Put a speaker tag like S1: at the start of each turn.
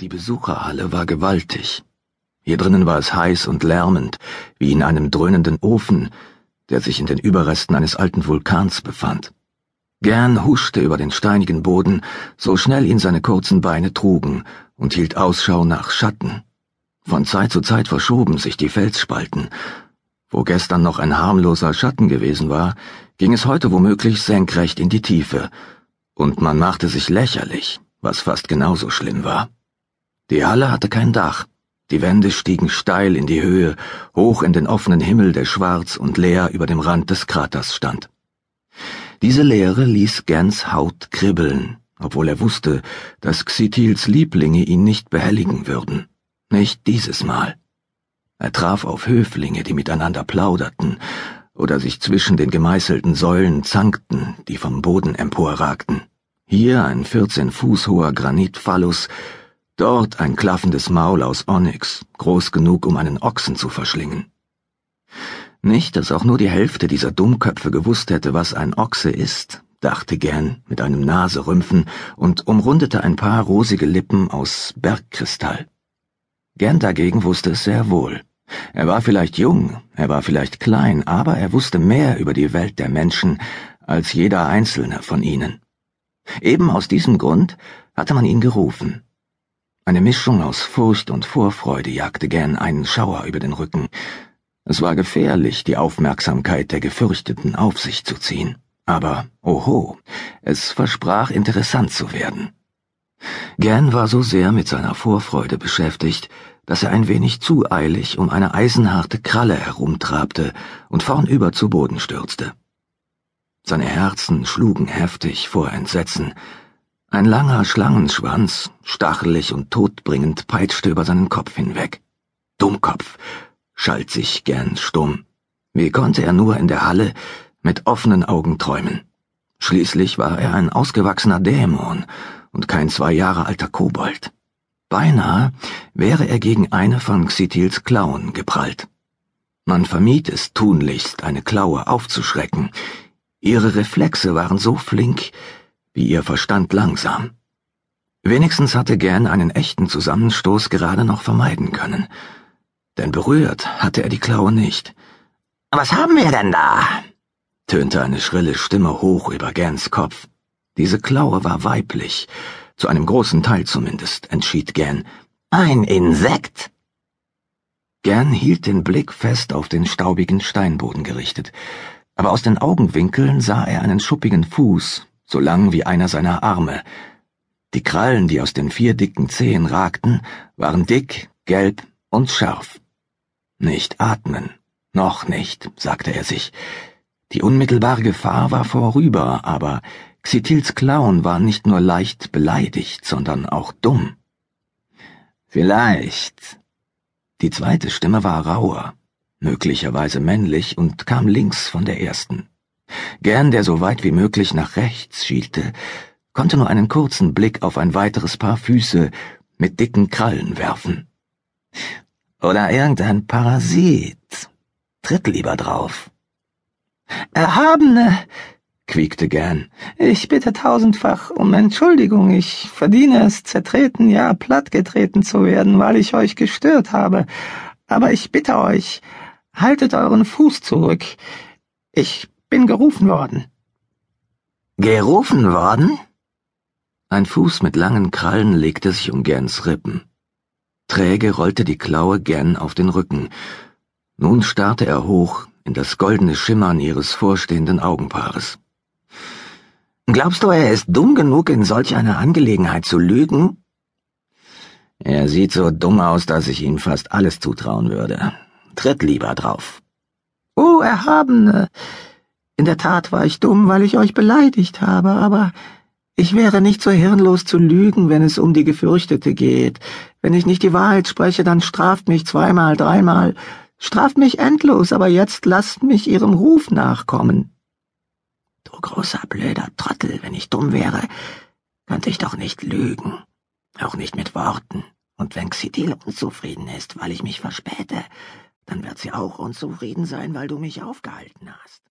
S1: Die Besucherhalle war gewaltig. Hier drinnen war es heiß und lärmend, wie in einem dröhnenden Ofen, der sich in den Überresten eines alten Vulkans befand. Gern huschte über den steinigen Boden, so schnell ihn seine kurzen Beine trugen, und hielt Ausschau nach Schatten. Von Zeit zu Zeit verschoben sich die Felsspalten. Wo gestern noch ein harmloser Schatten gewesen war, ging es heute womöglich senkrecht in die Tiefe, und man machte sich lächerlich, was fast genauso schlimm war. Die Halle hatte kein Dach. Die Wände stiegen steil in die Höhe, hoch in den offenen Himmel, der schwarz und leer über dem Rand des Kraters stand. Diese Leere ließ Gens Haut kribbeln, obwohl er wusste, dass Xitils Lieblinge ihn nicht behelligen würden. Nicht dieses Mal. Er traf auf Höflinge, die miteinander plauderten oder sich zwischen den gemeißelten Säulen zankten, die vom Boden emporragten. Hier ein vierzehn Fuß hoher Granitphallus, Dort ein klaffendes Maul aus Onyx, groß genug, um einen Ochsen zu verschlingen. Nicht, dass auch nur die Hälfte dieser Dummköpfe gewusst hätte, was ein Ochse ist, dachte Gern mit einem Naserümpfen und umrundete ein paar rosige Lippen aus Bergkristall. Gern dagegen wusste es sehr wohl. Er war vielleicht jung, er war vielleicht klein, aber er wusste mehr über die Welt der Menschen als jeder einzelne von ihnen. Eben aus diesem Grund hatte man ihn gerufen. Eine Mischung aus Furcht und Vorfreude jagte gern einen Schauer über den Rücken. Es war gefährlich, die Aufmerksamkeit der Gefürchteten auf sich zu ziehen. Aber, oho, es versprach interessant zu werden. Gern war so sehr mit seiner Vorfreude beschäftigt, dass er ein wenig zu eilig um eine eisenharte Kralle herumtrabte und vornüber zu Boden stürzte. Seine Herzen schlugen heftig vor Entsetzen, ein langer Schlangenschwanz, stachelig und todbringend, peitschte über seinen Kopf hinweg. Dummkopf, schalt sich gern stumm. Wie konnte er nur in der Halle mit offenen Augen träumen? Schließlich war er ein ausgewachsener Dämon und kein zwei Jahre alter Kobold. Beinahe wäre er gegen eine von Xitils Klauen geprallt. Man vermied es tunlichst, eine Klaue aufzuschrecken. Ihre Reflexe waren so flink, wie ihr Verstand langsam. Wenigstens hatte Gern einen echten Zusammenstoß gerade noch vermeiden können. Denn berührt hatte er die Klaue nicht.
S2: Was haben wir denn da?
S1: tönte eine schrille Stimme hoch über Gans Kopf. Diese Klaue war weiblich, zu einem großen Teil zumindest, entschied Gern.
S2: Ein Insekt?
S1: Gern hielt den Blick fest auf den staubigen Steinboden gerichtet, aber aus den Augenwinkeln sah er einen schuppigen Fuß, so lang wie einer seiner Arme. Die Krallen, die aus den vier dicken Zehen ragten, waren dick, gelb und scharf. Nicht atmen, noch nicht, sagte er sich. Die unmittelbare Gefahr war vorüber, aber Xitils Klauen war nicht nur leicht beleidigt, sondern auch dumm.
S2: Vielleicht.
S1: Die zweite Stimme war rauer, möglicherweise männlich und kam links von der ersten. Gern, der so weit wie möglich nach rechts schielte, konnte nur einen kurzen Blick auf ein weiteres Paar Füße mit dicken Krallen werfen.
S2: Oder irgendein Parasit. Tritt lieber drauf.
S3: Erhabene, quiekte Gern, ich bitte tausendfach um Entschuldigung, ich verdiene es, zertreten, ja plattgetreten zu werden, weil ich euch gestört habe. Aber ich bitte euch, haltet euren Fuß zurück. Ich bin gerufen worden.
S2: Gerufen worden?
S1: Ein Fuß mit langen Krallen legte sich um Gens Rippen. Träge rollte die Klaue Gen auf den Rücken. Nun starrte er hoch in das goldene Schimmern ihres vorstehenden Augenpaares.
S2: Glaubst du, er ist dumm genug, in solch einer Angelegenheit zu lügen?
S1: Er sieht so dumm aus, dass ich ihm fast alles zutrauen würde. Tritt lieber drauf.
S3: Oh, Erhabene, in der Tat war ich dumm, weil ich euch beleidigt habe, aber ich wäre nicht so hirnlos zu lügen, wenn es um die Gefürchtete geht. Wenn ich nicht die Wahrheit spreche, dann straft mich zweimal, dreimal, straft mich endlos, aber jetzt lasst mich ihrem Ruf nachkommen.
S2: Du großer blöder Trottel, wenn ich dumm wäre, könnte ich doch nicht lügen, auch nicht mit Worten. Und wenn Xitil unzufrieden ist, weil ich mich verspäte, dann wird sie auch unzufrieden sein, weil du mich aufgehalten hast.